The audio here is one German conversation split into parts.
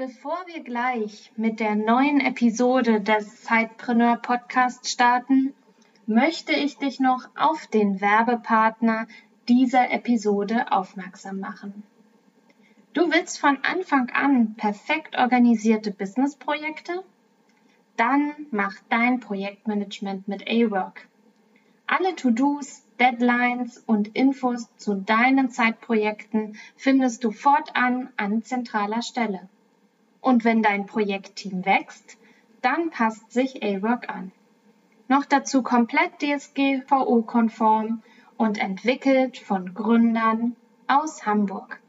Bevor wir gleich mit der neuen Episode des Zeitpreneur Podcasts starten, möchte ich dich noch auf den Werbepartner dieser Episode aufmerksam machen. Du willst von Anfang an perfekt organisierte Businessprojekte? Dann mach dein Projektmanagement mit A-Work. Alle To-Dos, Deadlines und Infos zu deinen Zeitprojekten findest du fortan an zentraler Stelle. Und wenn dein Projektteam wächst, dann passt sich A-Work an. Noch dazu komplett DSGVO-konform und entwickelt von Gründern aus Hamburg.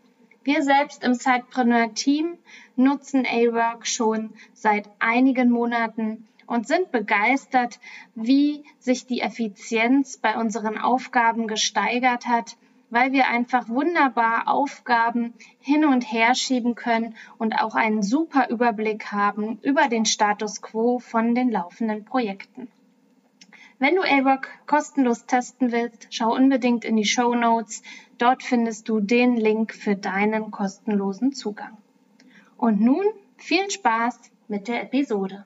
Wir selbst im Sidepreneur-Team nutzen A-Work schon seit einigen Monaten und sind begeistert, wie sich die Effizienz bei unseren Aufgaben gesteigert hat weil wir einfach wunderbar Aufgaben hin und her schieben können und auch einen super Überblick haben über den Status quo von den laufenden Projekten. Wenn du A-Work kostenlos testen willst, schau unbedingt in die Show Notes. Dort findest du den Link für deinen kostenlosen Zugang. Und nun viel Spaß mit der Episode.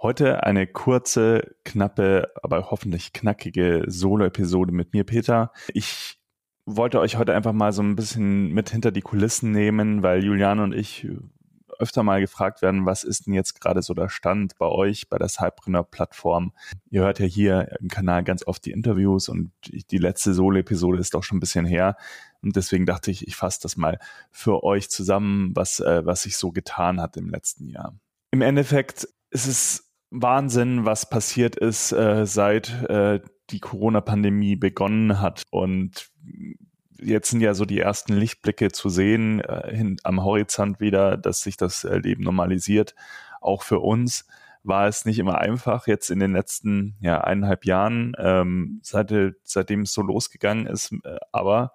Heute eine kurze, knappe, aber hoffentlich knackige Solo-Episode mit mir, Peter. Ich wollte euch heute einfach mal so ein bisschen mit hinter die Kulissen nehmen, weil Julian und ich öfter mal gefragt werden, was ist denn jetzt gerade so der Stand bei euch, bei der Cypreneur-Plattform? Ihr hört ja hier im Kanal ganz oft die Interviews und die letzte Solo-Episode ist doch schon ein bisschen her. Und deswegen dachte ich, ich fasse das mal für euch zusammen, was, äh, was sich so getan hat im letzten Jahr. Im Endeffekt ist es Wahnsinn, was passiert ist, äh, seit äh, die Corona-Pandemie begonnen hat. Und jetzt sind ja so die ersten Lichtblicke zu sehen äh, hin, am Horizont wieder, dass sich das äh, Leben normalisiert. Auch für uns war es nicht immer einfach jetzt in den letzten ja, eineinhalb Jahren, ähm, seit, seitdem es so losgegangen ist. Äh, aber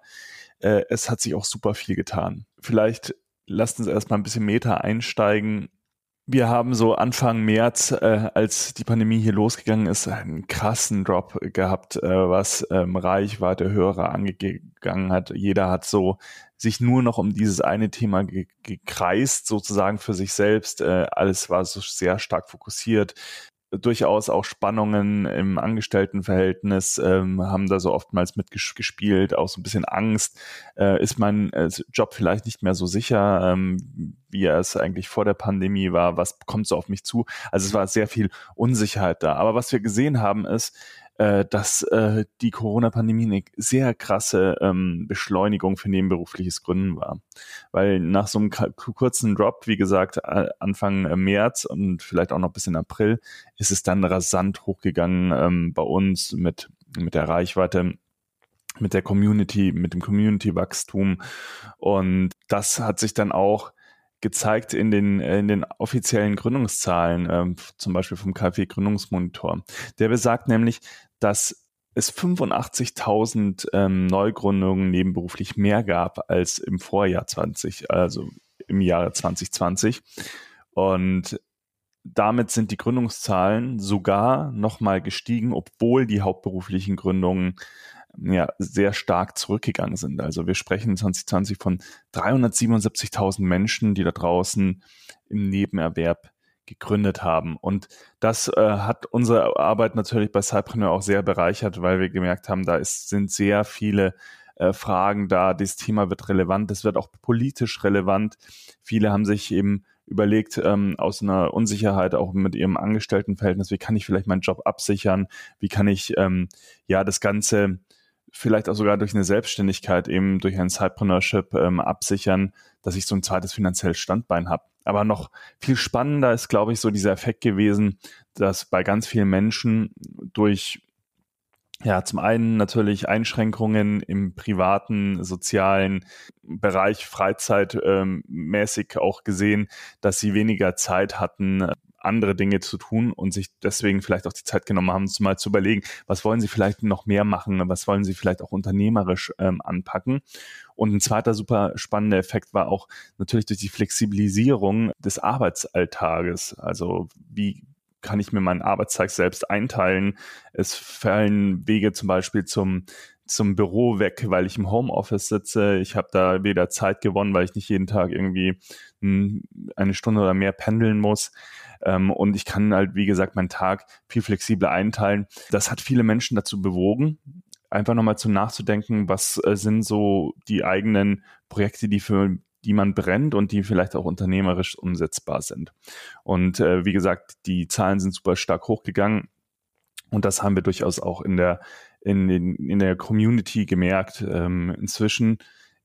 äh, es hat sich auch super viel getan. Vielleicht lasst uns erstmal ein bisschen Meta einsteigen wir haben so Anfang März, äh, als die Pandemie hier losgegangen ist, einen krassen Drop gehabt, äh, was ähm, Reichweite Hörer angegangen hat. Jeder hat so sich nur noch um dieses eine Thema ge gekreist, sozusagen für sich selbst. Äh, alles war so sehr stark fokussiert durchaus auch Spannungen im Angestelltenverhältnis ähm, haben da so oftmals mitgespielt, auch so ein bisschen Angst. Äh, ist mein äh, Job vielleicht nicht mehr so sicher, ähm, wie er es eigentlich vor der Pandemie war? Was kommt so auf mich zu? Also es war sehr viel Unsicherheit da. Aber was wir gesehen haben ist, äh, dass äh, die Corona-Pandemie eine sehr krasse ähm, Beschleunigung für nebenberufliches Gründen war. Weil nach so einem kurzen Drop, wie gesagt, Anfang äh, März und vielleicht auch noch bis in April, ist es dann rasant hochgegangen ähm, bei uns mit, mit der Reichweite mit der Community, mit dem Community-Wachstum. Und das hat sich dann auch gezeigt in den, in den offiziellen Gründungszahlen, äh, zum Beispiel vom KfW Gründungsmonitor. Der besagt nämlich, dass es 85.000 ähm, Neugründungen nebenberuflich mehr gab als im Vorjahr 20, also im Jahre 2020. Und damit sind die Gründungszahlen sogar nochmal gestiegen, obwohl die hauptberuflichen Gründungen ja, sehr stark zurückgegangen sind. Also wir sprechen 2020 von 377.000 Menschen, die da draußen im Nebenerwerb gegründet haben. Und das äh, hat unsere Arbeit natürlich bei Cypreneur auch sehr bereichert, weil wir gemerkt haben, da ist, sind sehr viele äh, Fragen da. Das Thema wird relevant, es wird auch politisch relevant. Viele haben sich eben überlegt, ähm, aus einer Unsicherheit auch mit ihrem Angestelltenverhältnis, wie kann ich vielleicht meinen Job absichern, wie kann ich ähm, ja das Ganze vielleicht auch sogar durch eine Selbstständigkeit, eben durch ein Sidepreneurship ähm, absichern, dass ich so ein zweites finanzielles Standbein habe. Aber noch viel spannender ist, glaube ich, so dieser Effekt gewesen, dass bei ganz vielen Menschen durch ja, zum einen natürlich Einschränkungen im privaten, sozialen Bereich, freizeitmäßig ähm, auch gesehen, dass sie weniger Zeit hatten, andere Dinge zu tun und sich deswegen vielleicht auch die Zeit genommen haben, mal zu überlegen, was wollen sie vielleicht noch mehr machen, was wollen sie vielleicht auch unternehmerisch ähm, anpacken. Und ein zweiter super spannender Effekt war auch natürlich durch die Flexibilisierung des Arbeitsalltages. Also wie kann ich mir meinen Arbeitstag selbst einteilen. Es fallen Wege zum Beispiel zum zum Büro weg, weil ich im Homeoffice sitze. Ich habe da wieder Zeit gewonnen, weil ich nicht jeden Tag irgendwie eine Stunde oder mehr pendeln muss. Ähm, und ich kann halt, wie gesagt, meinen Tag viel flexibler einteilen. Das hat viele Menschen dazu bewogen, einfach nochmal zu nachzudenken, was äh, sind so die eigenen Projekte, die für die man brennt und die vielleicht auch unternehmerisch umsetzbar sind. Und äh, wie gesagt, die Zahlen sind super stark hochgegangen. Und das haben wir durchaus auch in der, in, in, in der Community gemerkt. Ähm, inzwischen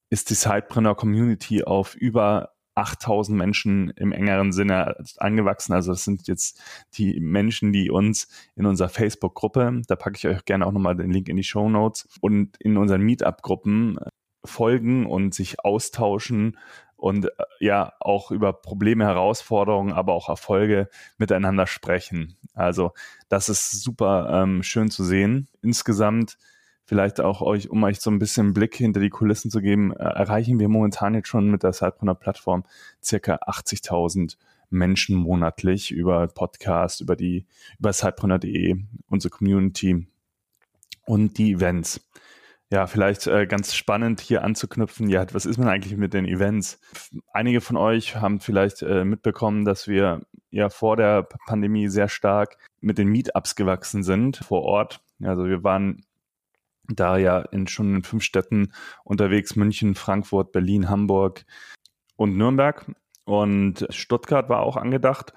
ist die Sidepreneur Community auf über 8000 Menschen im engeren Sinne angewachsen. Also das sind jetzt die Menschen, die uns in unserer Facebook-Gruppe, da packe ich euch gerne auch nochmal den Link in die Show Notes, und in unseren Meetup-Gruppen folgen und sich austauschen und äh, ja auch über Probleme, Herausforderungen, aber auch Erfolge miteinander sprechen. Also das ist super ähm, schön zu sehen. Insgesamt vielleicht auch euch, um euch so ein bisschen Blick hinter die Kulissen zu geben, äh, erreichen wir momentan jetzt schon mit der Sidepreneur-Plattform circa 80.000 Menschen monatlich über Podcast, über die, über sidepreneur.de, unsere Community und die Events. Ja, vielleicht äh, ganz spannend hier anzuknüpfen. Ja, was ist man eigentlich mit den Events? Einige von euch haben vielleicht äh, mitbekommen, dass wir ja vor der Pandemie sehr stark mit den Meetups gewachsen sind vor Ort. Also wir waren da ja in, schon in fünf Städten unterwegs, München, Frankfurt, Berlin, Hamburg und Nürnberg. Und Stuttgart war auch angedacht.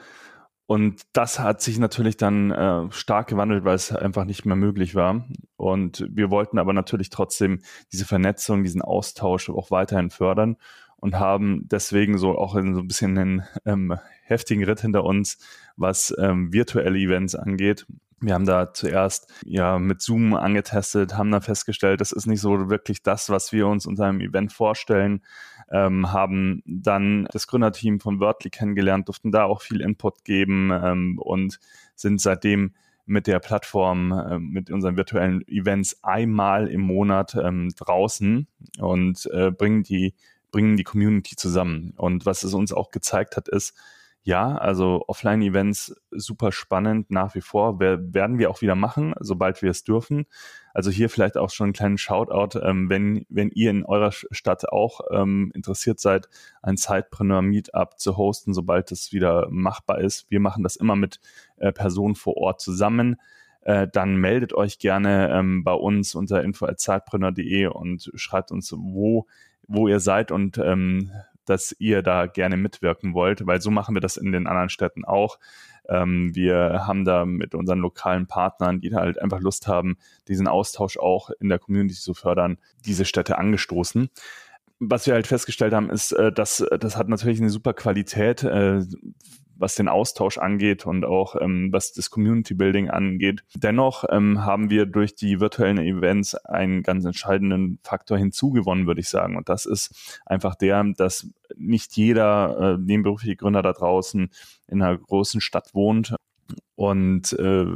Und das hat sich natürlich dann äh, stark gewandelt, weil es einfach nicht mehr möglich war. Und wir wollten aber natürlich trotzdem diese Vernetzung, diesen Austausch auch weiterhin fördern und haben deswegen so auch so ein bisschen einen ähm, heftigen Ritt hinter uns, was ähm, virtuelle Events angeht. Wir haben da zuerst ja mit Zoom angetestet, haben dann festgestellt, das ist nicht so wirklich das, was wir uns unter einem Event vorstellen. Ähm, haben dann das Gründerteam von Wordly kennengelernt, durften da auch viel Input geben ähm, und sind seitdem mit der Plattform, äh, mit unseren virtuellen Events einmal im Monat ähm, draußen und äh, bringen die bringen die Community zusammen. Und was es uns auch gezeigt hat, ist, ja, also Offline-Events super spannend nach wie vor. Wir, werden wir auch wieder machen, sobald wir es dürfen. Also hier vielleicht auch schon einen kleinen Shoutout, ähm, wenn, wenn ihr in eurer Stadt auch ähm, interessiert seid, ein Sidepreneur Meetup zu hosten, sobald es wieder machbar ist. Wir machen das immer mit äh, Personen vor Ort zusammen. Äh, dann meldet euch gerne ähm, bei uns unter info.zeitpreneur.de und schreibt uns, wo, wo ihr seid und ähm, dass ihr da gerne mitwirken wollt, weil so machen wir das in den anderen Städten auch. Ähm, wir haben da mit unseren lokalen Partnern, die da halt einfach Lust haben, diesen Austausch auch in der Community zu fördern, diese Städte angestoßen was wir halt festgestellt haben, ist, äh, dass das hat natürlich eine super Qualität. Was den Austausch angeht und auch ähm, was das Community Building angeht. Dennoch ähm, haben wir durch die virtuellen Events einen ganz entscheidenden Faktor hinzugewonnen, würde ich sagen. Und das ist einfach der, dass nicht jeder äh, nebenberufliche Gründer da draußen in einer großen Stadt wohnt und äh,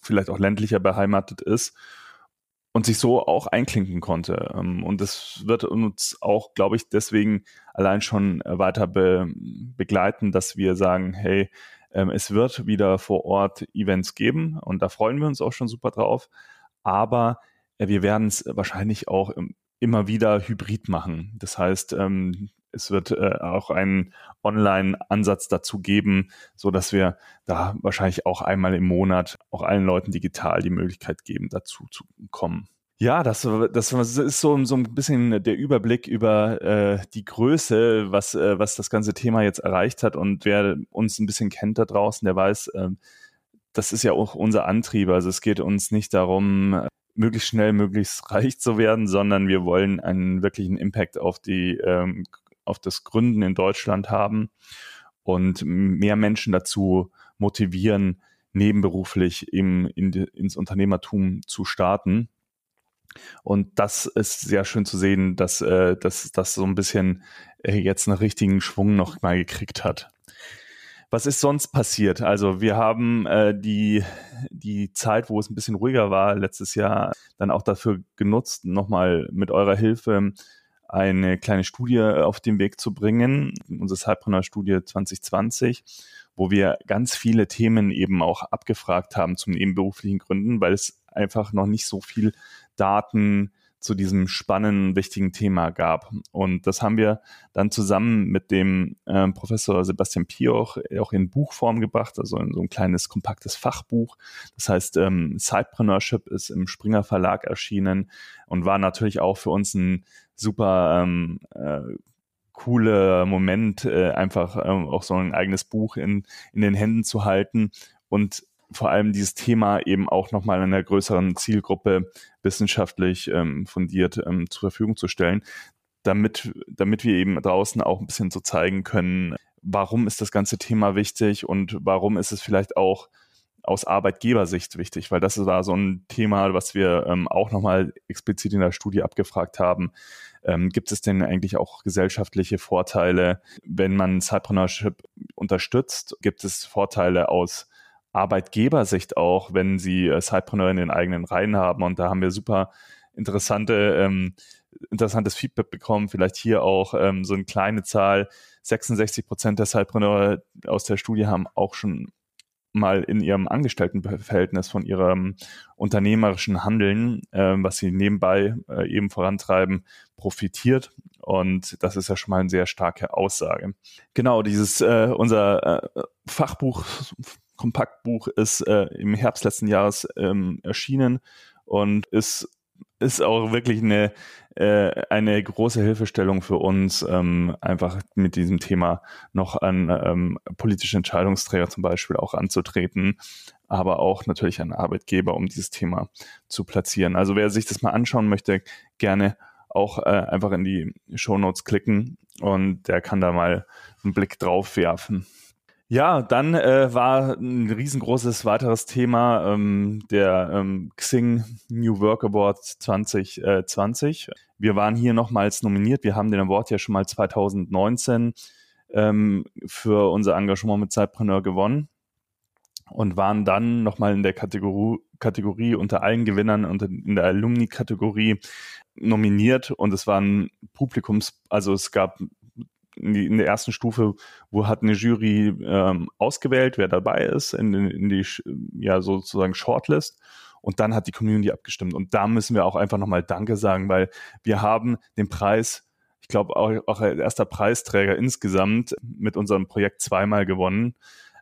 vielleicht auch ländlicher beheimatet ist und sich so auch einklinken konnte. Ähm, und das wird uns auch, glaube ich, deswegen allein schon weiter be begleiten, dass wir sagen, hey, ähm, es wird wieder vor Ort Events geben und da freuen wir uns auch schon super drauf. Aber äh, wir werden es wahrscheinlich auch immer wieder hybrid machen. Das heißt, ähm, es wird äh, auch einen Online-Ansatz dazu geben, so dass wir da wahrscheinlich auch einmal im Monat auch allen Leuten digital die Möglichkeit geben, dazu zu kommen. Ja, das, das ist so, so ein bisschen der Überblick über äh, die Größe, was, äh, was das ganze Thema jetzt erreicht hat. Und wer uns ein bisschen kennt da draußen, der weiß, äh, das ist ja auch unser Antrieb. Also es geht uns nicht darum, möglichst schnell, möglichst reich zu werden, sondern wir wollen einen wirklichen Impact auf die ähm, auf das Gründen in Deutschland haben und mehr Menschen dazu motivieren, nebenberuflich eben in ins Unternehmertum zu starten. Und das ist sehr schön zu sehen, dass, äh, das so ein bisschen äh, jetzt einen richtigen Schwung noch mal gekriegt hat. Was ist sonst passiert? Also wir haben äh, die, die Zeit, wo es ein bisschen ruhiger war, letztes Jahr dann auch dafür genutzt, nochmal mit eurer Hilfe eine kleine Studie auf den Weg zu bringen, unsere Cypreneur-Studie 2020, wo wir ganz viele Themen eben auch abgefragt haben zum nebenberuflichen Gründen, weil es einfach noch nicht so viel Daten zu diesem spannenden, wichtigen Thema gab. Und das haben wir dann zusammen mit dem äh, Professor Sebastian Pioch auch in Buchform gebracht, also in so ein kleines, kompaktes Fachbuch. Das heißt, ähm, Sidepreneurship ist im Springer Verlag erschienen und war natürlich auch für uns ein super ähm, äh, cooler Moment, äh, einfach ähm, auch so ein eigenes Buch in, in den Händen zu halten und vor allem dieses Thema eben auch nochmal einer größeren Zielgruppe wissenschaftlich ähm, fundiert ähm, zur Verfügung zu stellen, damit, damit wir eben draußen auch ein bisschen so zeigen können, warum ist das ganze Thema wichtig und warum ist es vielleicht auch aus Arbeitgebersicht wichtig, weil das war so ein Thema, was wir ähm, auch nochmal explizit in der Studie abgefragt haben. Ähm, gibt es denn eigentlich auch gesellschaftliche Vorteile, wenn man Cypreneurship unterstützt? Gibt es Vorteile aus Arbeitgebersicht auch, wenn sie äh, Sidepreneur in den eigenen Reihen haben. Und da haben wir super interessante, ähm, interessantes Feedback bekommen. Vielleicht hier auch ähm, so eine kleine Zahl. 66 Prozent der Sidepreneure aus der Studie haben auch schon mal in ihrem Angestelltenverhältnis von ihrem unternehmerischen Handeln, äh, was sie nebenbei äh, eben vorantreiben, profitiert. Und das ist ja schon mal eine sehr starke Aussage. Genau, dieses äh, unser äh, Fachbuch Kompaktbuch ist äh, im Herbst letzten Jahres ähm, erschienen und ist ist auch wirklich eine, äh, eine große Hilfestellung für uns, ähm, einfach mit diesem Thema noch an ähm, politische Entscheidungsträger zum Beispiel auch anzutreten, aber auch natürlich an Arbeitgeber, um dieses Thema zu platzieren. Also wer sich das mal anschauen möchte, gerne auch äh, einfach in die Show Notes klicken und der kann da mal einen Blick drauf werfen. Ja, dann äh, war ein riesengroßes weiteres Thema ähm, der ähm, Xing New Work Award 2020. Wir waren hier nochmals nominiert. Wir haben den Award ja schon mal 2019 ähm, für unser Engagement mit Zeitpreneur gewonnen und waren dann nochmal in der Kategorie, Kategorie unter allen Gewinnern und in der Alumni-Kategorie nominiert und es waren Publikums, also es gab in, der ersten Stufe, wo hat eine Jury ähm, ausgewählt, wer dabei ist, in, in die ja sozusagen Shortlist. Und dann hat die Community abgestimmt. Und da müssen wir auch einfach nochmal Danke sagen, weil wir haben den Preis, ich glaube auch, auch als erster Preisträger insgesamt mit unserem Projekt zweimal gewonnen.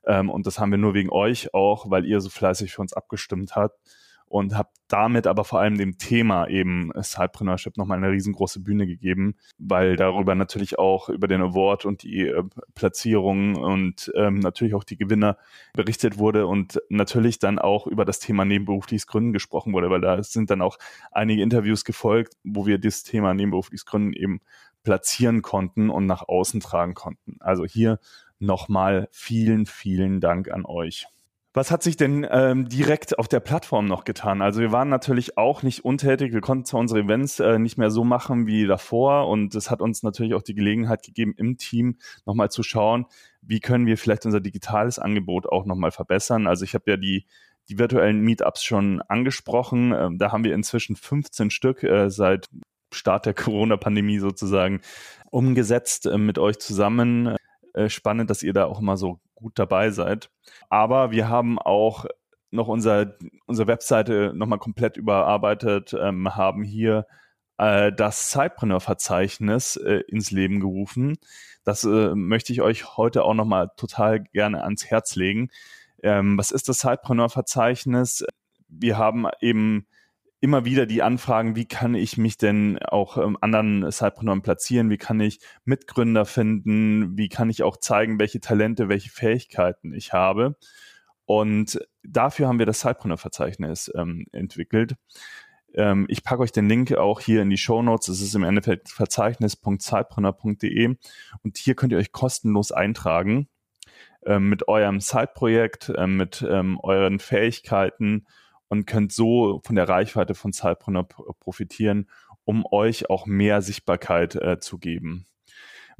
Ähm, und das haben wir nur wegen euch auch, weil ihr so fleißig für uns abgestimmt habt und habe damit aber vor allem dem Thema eben Sidepreneurship nochmal eine riesengroße Bühne gegeben, weil darüber natürlich auch über den Award und die äh, Platzierungen und ähm, natürlich auch die Gewinner berichtet wurde und natürlich dann auch über das Thema nebenberufliches Gründen gesprochen wurde, weil da sind dann auch einige Interviews gefolgt, wo wir das Thema nebenberufliches Gründen eben platzieren konnten und nach außen tragen konnten. Also hier nochmal vielen, vielen Dank an euch. Was hat sich denn ähm, direkt auf der Plattform noch getan? Also wir waren natürlich auch nicht untätig. Wir konnten zwar unsere Events äh, nicht mehr so machen wie davor und es hat uns natürlich auch die Gelegenheit gegeben, im Team nochmal zu schauen, wie können wir vielleicht unser digitales Angebot auch nochmal verbessern. Also ich habe ja die die virtuellen Meetups schon angesprochen. Ähm, da haben wir inzwischen 15 Stück äh, seit Start der Corona-Pandemie sozusagen umgesetzt äh, mit euch zusammen. Äh, spannend, dass ihr da auch immer so gut dabei seid. Aber wir haben auch noch unser, unsere Webseite nochmal komplett überarbeitet, ähm, haben hier äh, das Zeitpreneur-Verzeichnis äh, ins Leben gerufen. Das äh, möchte ich euch heute auch nochmal total gerne ans Herz legen. Ähm, was ist das Zeitpreneur-Verzeichnis? Wir haben eben immer wieder die Anfragen, wie kann ich mich denn auch ähm, anderen Sidepreneuren platzieren, wie kann ich Mitgründer finden, wie kann ich auch zeigen, welche Talente, welche Fähigkeiten ich habe. Und dafür haben wir das Sidepreneur-Verzeichnis ähm, entwickelt. Ähm, ich packe euch den Link auch hier in die Show Notes. Es ist im Endeffekt verzeichnis.sidepreneur.de und hier könnt ihr euch kostenlos eintragen. äh, mit eurem Side-Projekt, äh, mit ähm, euren Fähigkeiten und könnt so von der Reichweite von Sidepreneur profitieren, um euch auch mehr Sichtbarkeit äh, zu geben.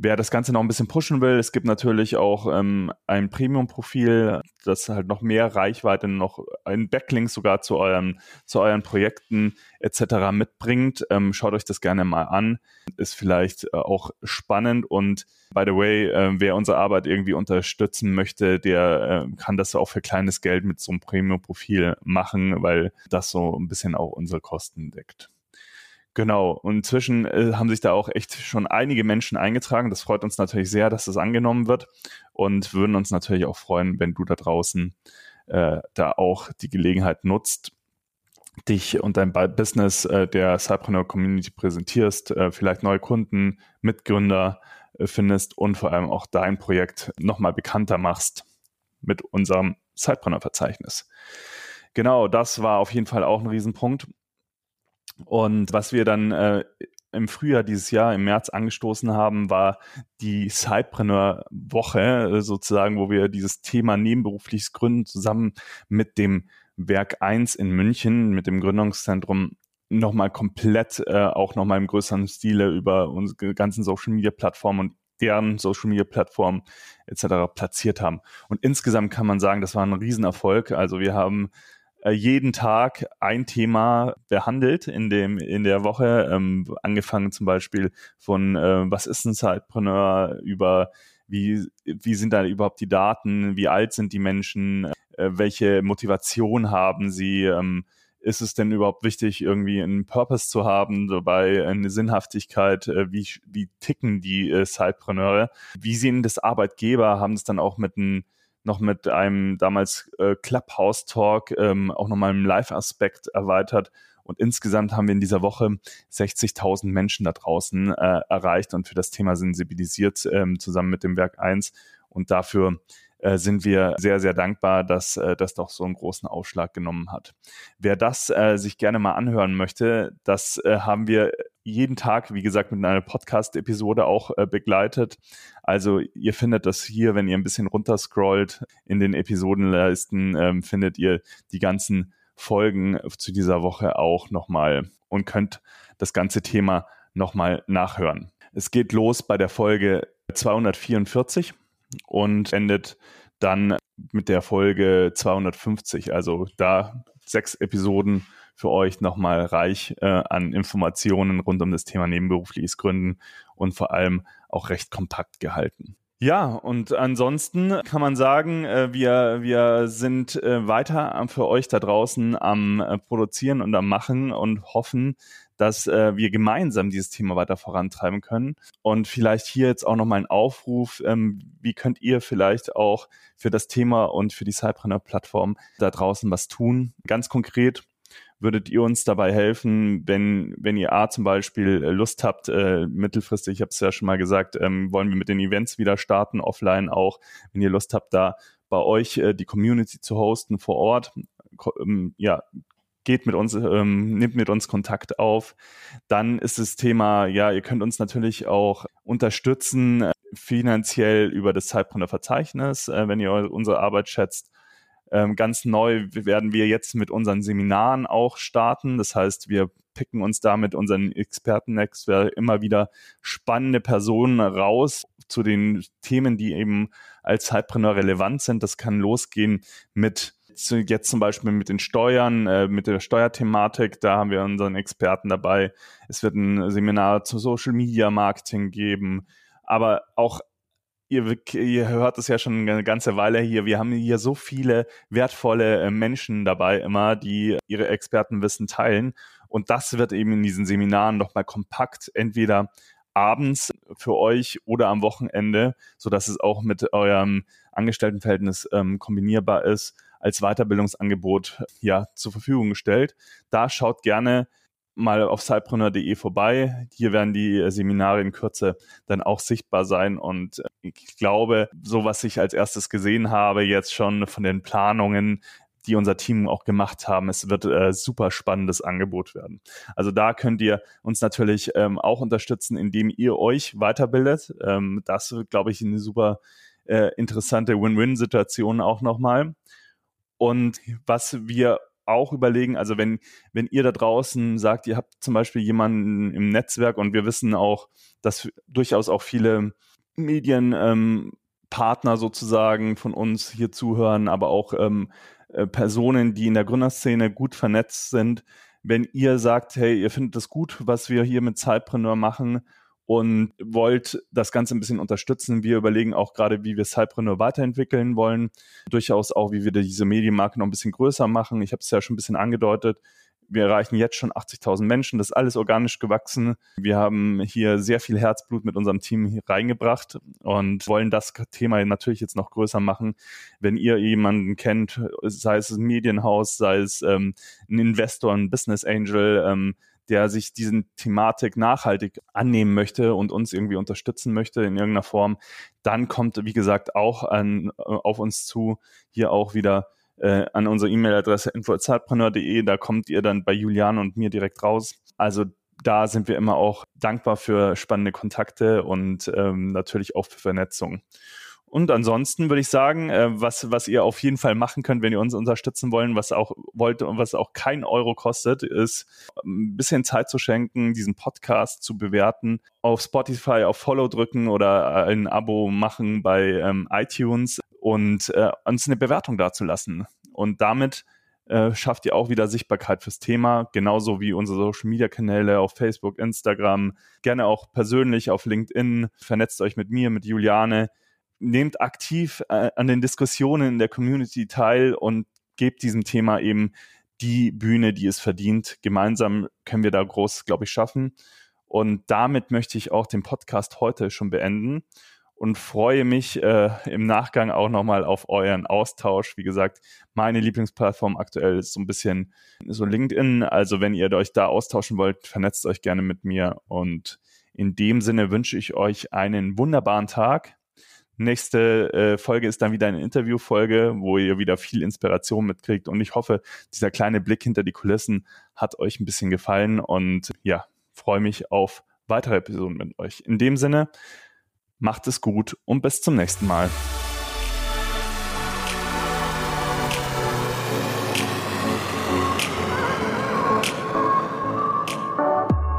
Wer das Ganze noch ein bisschen pushen will, es gibt natürlich auch ähm, ein Premium-Profil, das halt noch mehr Reichweite, noch ein Backlink sogar zu euren, zu euren Projekten etc. mitbringt. Ähm, schaut euch das gerne mal an. Ist vielleicht äh, auch spannend und by the way, äh, wer unsere Arbeit irgendwie unterstützen möchte, der äh, kann das auch für kleines Geld mit so einem Premium-Profil machen, weil das so ein bisschen auch unsere Kosten deckt. Genau, und inzwischen äh, haben sich da auch echt schon einige Menschen eingetragen. Das freut uns natürlich sehr, dass das angenommen wird und würden uns natürlich auch freuen, wenn du da draußen äh, da auch die Gelegenheit nutzt, dich und dein Business äh, der Cypreneur Community präsentierst, äh, vielleicht neue Kunden, Mitgründer äh, findest und vor allem auch dein Projekt nochmal bekannter machst mit unserem Cypreneur-Verzeichnis. Genau, das war auf jeden Fall auch ein Riesenpunkt. Und was wir dann äh, im Frühjahr dieses Jahr, im März angestoßen haben, war die Sidepreneur-Woche äh, sozusagen, wo wir dieses Thema nebenberufliches Gründen zusammen mit dem Werk 1 in München, mit dem Gründungszentrum nochmal komplett, äh, auch nochmal im größeren Stile über unsere ganzen Social-Media-Plattformen und deren Social Media Plattformen etc. platziert haben. Und insgesamt kann man sagen, das war ein Riesenerfolg. Also wir haben jeden Tag ein Thema behandelt in dem in der Woche, ähm, angefangen zum Beispiel von äh, was ist ein Sidepreneur über wie wie sind da überhaupt die Daten, wie alt sind die Menschen, äh, welche Motivation haben sie, ähm, ist es denn überhaupt wichtig, irgendwie einen Purpose zu haben, dabei eine Sinnhaftigkeit, äh, wie, wie ticken die äh, Sidepreneure, wie sehen das Arbeitgeber, haben es dann auch mit einem noch mit einem damals äh, Clubhouse-Talk ähm, auch nochmal im Live-Aspekt erweitert. Und insgesamt haben wir in dieser Woche 60.000 Menschen da draußen äh, erreicht und für das Thema sensibilisiert, ähm, zusammen mit dem Werk 1. Und dafür äh, sind wir sehr, sehr dankbar, dass äh, das doch so einen großen Ausschlag genommen hat. Wer das äh, sich gerne mal anhören möchte, das äh, haben wir jeden Tag, wie gesagt, mit einer Podcast-Episode auch äh, begleitet. Also ihr findet das hier, wenn ihr ein bisschen runterscrollt in den Episodenleisten, ähm, findet ihr die ganzen Folgen zu dieser Woche auch nochmal und könnt das ganze Thema nochmal nachhören. Es geht los bei der Folge 244 und endet dann mit der Folge 250. Also da sechs Episoden für euch nochmal reich äh, an Informationen rund um das Thema nebenberufliches Gründen und vor allem auch recht kompakt gehalten. Ja, und ansonsten kann man sagen, äh, wir, wir sind äh, weiter für euch da draußen am äh, Produzieren und am Machen und hoffen, dass wir gemeinsam dieses Thema weiter vorantreiben können. Und vielleicht hier jetzt auch nochmal ein Aufruf, ähm, wie könnt ihr vielleicht auch für das Thema und für die Sidepreneur-Plattform da draußen was tun? Ganz konkret würdet ihr uns dabei helfen, wenn, wenn ihr A zum Beispiel äh, Lust habt, äh, mittelfristig, ich habe es ja schon mal gesagt, ähm, wollen wir mit den Events wieder starten, offline auch, wenn ihr Lust habt, da bei euch äh, die Community zu hosten vor Ort, ähm, ja, geht mit uns, ähm, nimmt mit uns Kontakt auf. Dann ist das Thema, ja, ihr könnt uns natürlich auch unterstützen, äh, finanziell über das Zeitpreneur-Verzeichnis, äh, wenn ihr unsere Arbeit schätzt. Ähm, ganz neu werden wir jetzt mit unseren Seminaren auch starten. Das heißt, wir picken uns da mit unseren Expertennetzwerk immer wieder spannende Personen raus zu den Themen, die eben als Zeitpreneur relevant sind. Das kann losgehen mit jetzt zum Beispiel mit den Steuern, äh, mit der Steuerthematik, da haben wir unseren Experten dabei. Es wird ein Seminar zu Social Media Marketing geben, aber auch ihr, ihr hört es ja schon eine ganze Weile hier, wir haben hier so viele wertvolle äh, Menschen dabei immer, die ihre Expertenwissen teilen. Und das wird eben in diesen Seminaren nochmal kompakt entweder abends für euch oder am Wochenende, so dass es auch mit eurem Angestelltenverhältnis ähm, kombinierbar ist, als Weiterbildungsangebot ja zur Verfügung gestellt. Da schaut gerne mal auf cypreneur.de vorbei. Hier werden die äh, Seminare in Kürze dann auch sichtbar sein. Und ich glaube, so was ich als erstes gesehen habe, jetzt schon von den Planungen, die unser Team auch gemacht haben. Es wird äh, super spannendes Angebot werden. Also da könnt ihr uns natürlich ähm, auch unterstützen, indem ihr euch weiterbildet. Ähm, das wird, glaube ich, eine super äh, interessante Win-Win-Situationen auch nochmal. Und was wir auch überlegen, also wenn, wenn ihr da draußen sagt, ihr habt zum Beispiel jemanden im Netzwerk und wir wissen auch, dass durchaus auch viele Medienpartner ähm, sozusagen von uns hier zuhören, aber auch ähm, äh, Personen, die in der Gründerszene gut vernetzt sind. Wenn ihr sagt, hey, ihr findet das gut, was wir hier mit Zeitpreneur machen und wollt das Ganze ein bisschen unterstützen. Wir überlegen auch gerade, wie wir Cypreneur weiterentwickeln wollen. Durchaus auch, wie wir diese Medienmarke noch ein bisschen größer machen. Ich habe es ja schon ein bisschen angedeutet. Wir erreichen jetzt schon 80.000 Menschen. Das ist alles organisch gewachsen. Wir haben hier sehr viel Herzblut mit unserem Team hier reingebracht und wollen das Thema natürlich jetzt noch größer machen. Wenn ihr jemanden kennt, sei es ein Medienhaus, sei es ähm, ein Investor, ein Business Angel, ähm, der sich diesen Thematik nachhaltig annehmen möchte und uns irgendwie unterstützen möchte in irgendeiner Form, dann kommt, wie gesagt, auch an, äh, auf uns zu, hier auch wieder äh, an unsere E-Mail-Adresse info.zeitpreneur.de, da kommt ihr dann bei Julian und mir direkt raus. Also da sind wir immer auch dankbar für spannende Kontakte und ähm, natürlich auch für Vernetzung. Und ansonsten würde ich sagen, äh, was, was ihr auf jeden Fall machen könnt, wenn ihr uns unterstützen wollen, was auch wollt und was auch kein Euro kostet, ist ein bisschen Zeit zu schenken, diesen Podcast zu bewerten, auf Spotify auf Follow drücken oder ein Abo machen bei ähm, iTunes und äh, uns eine Bewertung dazulassen. Und damit äh, schafft ihr auch wieder Sichtbarkeit fürs Thema, genauso wie unsere Social Media Kanäle auf Facebook, Instagram, gerne auch persönlich auf LinkedIn. Vernetzt euch mit mir, mit Juliane nehmt aktiv äh, an den Diskussionen in der Community teil und gebt diesem Thema eben die Bühne, die es verdient. Gemeinsam können wir da groß, glaube ich, schaffen. Und damit möchte ich auch den Podcast heute schon beenden und freue mich äh, im Nachgang auch nochmal auf euren Austausch. Wie gesagt, meine Lieblingsplattform aktuell ist so ein bisschen so LinkedIn. Also wenn ihr euch da austauschen wollt, vernetzt euch gerne mit mir. Und in dem Sinne wünsche ich euch einen wunderbaren Tag. Nächste äh, Folge ist dann wieder eine Interviewfolge, wo ihr wieder viel Inspiration mitkriegt. Und ich hoffe, dieser kleine Blick hinter die Kulissen hat euch ein bisschen gefallen und ja, freue mich auf weitere Episoden mit euch. In dem Sinne, macht es gut und bis zum nächsten Mal.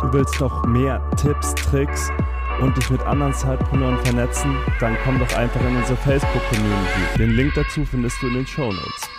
Du willst noch mehr Tipps, Tricks und dich mit anderen Zeitpreneuren vernetzen, dann komm doch einfach in unsere Facebook-Community. Den Link dazu findest du in den Show Notes.